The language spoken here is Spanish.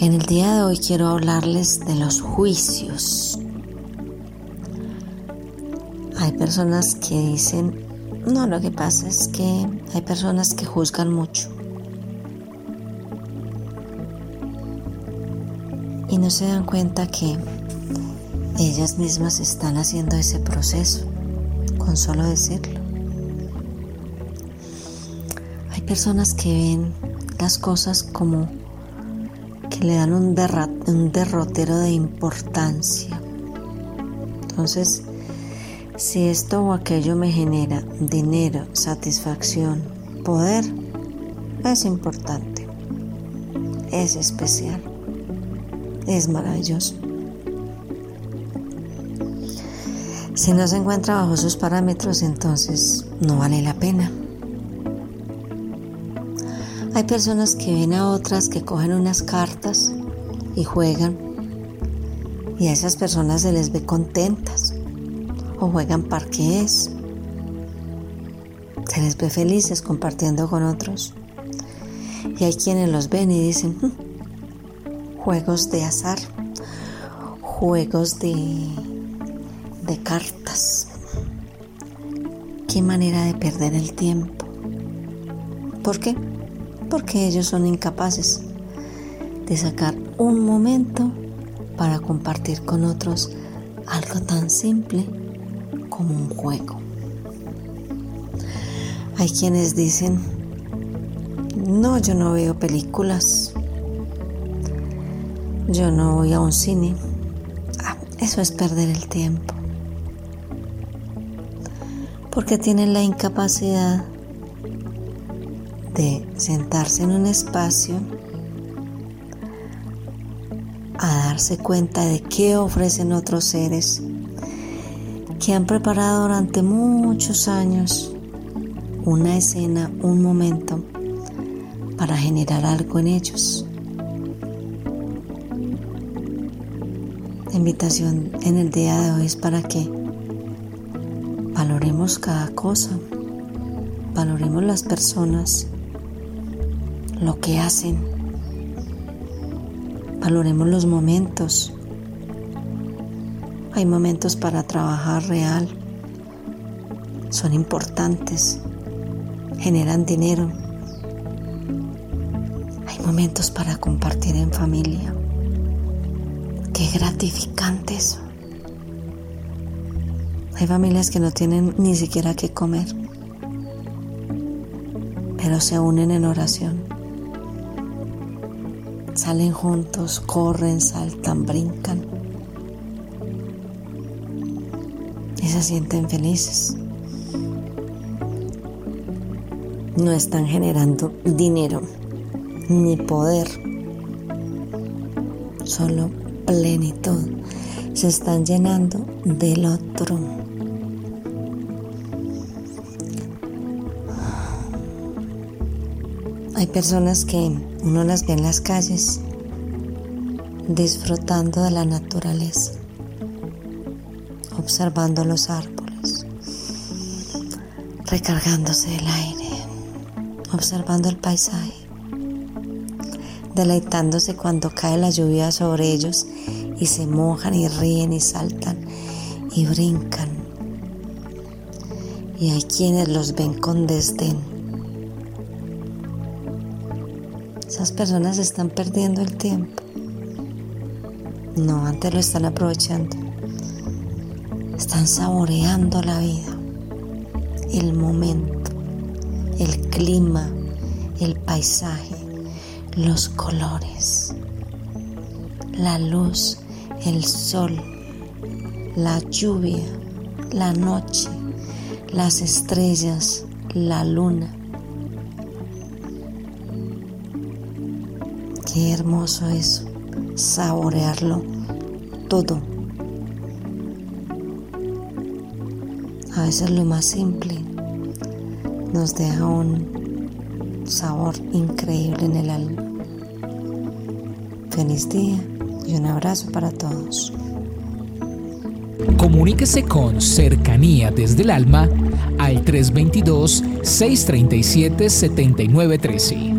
En el día de hoy quiero hablarles de los juicios. Hay personas que dicen, no, lo que pasa es que hay personas que juzgan mucho. Y no se dan cuenta que ellas mismas están haciendo ese proceso, con solo decirlo. Hay personas que ven las cosas como que le dan un, un derrotero de importancia. Entonces, si esto o aquello me genera dinero, satisfacción, poder, es importante, es especial, es maravilloso. Si no se encuentra bajo sus parámetros, entonces no vale la pena. Hay personas que ven a otras que cogen unas cartas y juegan y a esas personas se les ve contentas o juegan parques. Se les ve felices compartiendo con otros. Y hay quienes los ven y dicen, hmm, juegos de azar, juegos de de cartas. Qué manera de perder el tiempo. ¿Por qué? Porque ellos son incapaces de sacar un momento para compartir con otros algo tan simple como un juego. Hay quienes dicen, no, yo no veo películas, yo no voy a un cine. Ah, eso es perder el tiempo porque tienen la incapacidad de sentarse en un espacio a darse cuenta de qué ofrecen otros seres que han preparado durante muchos años una escena, un momento para generar algo en ellos. La invitación en el día de hoy es para que Valoremos cada cosa, valoremos las personas, lo que hacen, valoremos los momentos. Hay momentos para trabajar real, son importantes, generan dinero. Hay momentos para compartir en familia. Qué gratificante eso. Hay familias que no tienen ni siquiera qué comer, pero se unen en oración. Salen juntos, corren, saltan, brincan y se sienten felices. No están generando dinero ni poder, solo plenitud. Se están llenando del otro. Hay personas que uno las ve en las calles disfrutando de la naturaleza, observando los árboles, recargándose del aire, observando el paisaje, deleitándose cuando cae la lluvia sobre ellos y se mojan y ríen y saltan y brincan. Y hay quienes los ven con desdén Esas personas están perdiendo el tiempo. No, antes lo están aprovechando. Están saboreando la vida, el momento, el clima, el paisaje, los colores, la luz, el sol, la lluvia, la noche, las estrellas, la luna Qué hermoso es saborearlo todo. A veces lo más simple nos deja un sabor increíble en el alma. Feliz día y un abrazo para todos. Comuníquese con Cercanía desde el Alma al 322-637-7913.